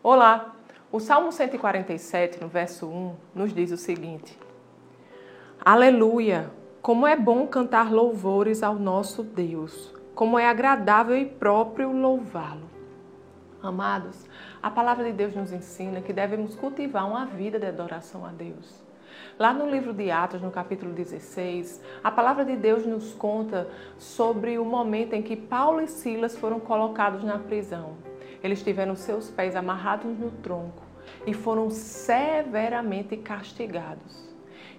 Olá! O Salmo 147, no verso 1, nos diz o seguinte: Aleluia! Como é bom cantar louvores ao nosso Deus, como é agradável e próprio louvá-lo. Amados, a palavra de Deus nos ensina que devemos cultivar uma vida de adoração a Deus. Lá no livro de Atos, no capítulo 16, a palavra de Deus nos conta sobre o momento em que Paulo e Silas foram colocados na prisão. Eles tiveram seus pés amarrados no tronco e foram severamente castigados.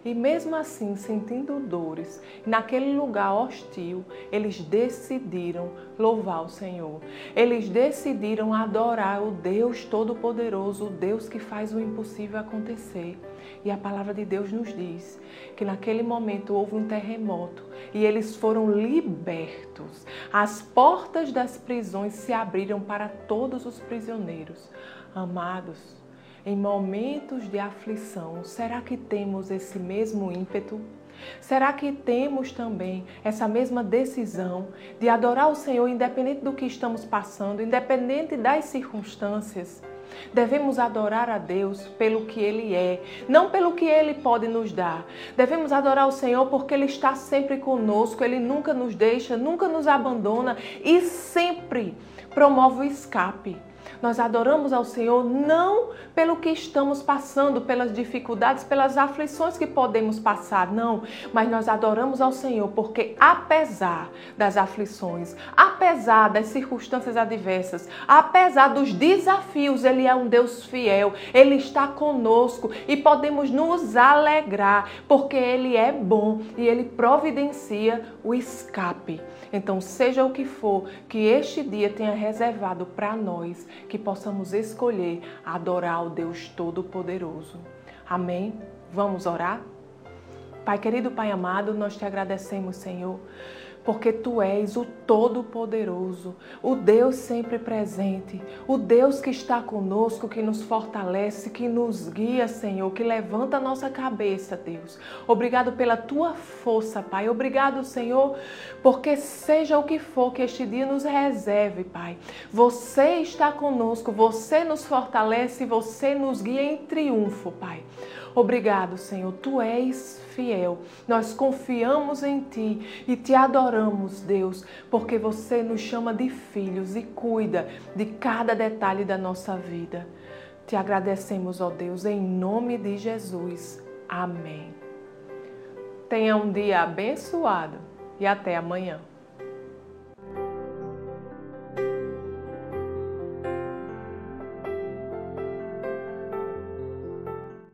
E mesmo assim, sentindo dores, naquele lugar hostil, eles decidiram louvar o Senhor. Eles decidiram adorar o Deus Todo-Poderoso, o Deus que faz o impossível acontecer. E a palavra de Deus nos diz que naquele momento houve um terremoto e eles foram libertos. As portas das prisões se abriram para todos os prisioneiros. Amados, em momentos de aflição, será que temos esse mesmo ímpeto? Será que temos também essa mesma decisão de adorar o Senhor independente do que estamos passando, independente das circunstâncias? Devemos adorar a Deus pelo que Ele é, não pelo que Ele pode nos dar. Devemos adorar o Senhor porque Ele está sempre conosco, Ele nunca nos deixa, nunca nos abandona e sempre promove o escape. Nós adoramos ao Senhor não pelo que estamos passando, pelas dificuldades, pelas aflições que podemos passar, não, mas nós adoramos ao Senhor porque apesar das aflições, apesar das circunstâncias adversas, apesar dos desafios, ele é um Deus fiel, ele está conosco e podemos nos alegrar porque ele é bom e ele providencia o escape. Então, seja o que for que este dia tenha reservado para nós, que possamos escolher adorar o Deus Todo-Poderoso. Amém? Vamos orar? Pai querido, Pai amado, nós te agradecemos, Senhor porque tu és o Todo-Poderoso, o Deus sempre presente, o Deus que está conosco, que nos fortalece, que nos guia, Senhor, que levanta a nossa cabeça, Deus. Obrigado pela tua força, Pai. Obrigado, Senhor, porque seja o que for que este dia nos reserve, Pai. Você está conosco, você nos fortalece, você nos guia em triunfo, Pai. Obrigado, Senhor. Tu és fiel. Nós confiamos em Ti e te adoramos, Deus, porque você nos chama de filhos e cuida de cada detalhe da nossa vida. Te agradecemos, ó Deus, em nome de Jesus. Amém. Tenha um dia abençoado e até amanhã.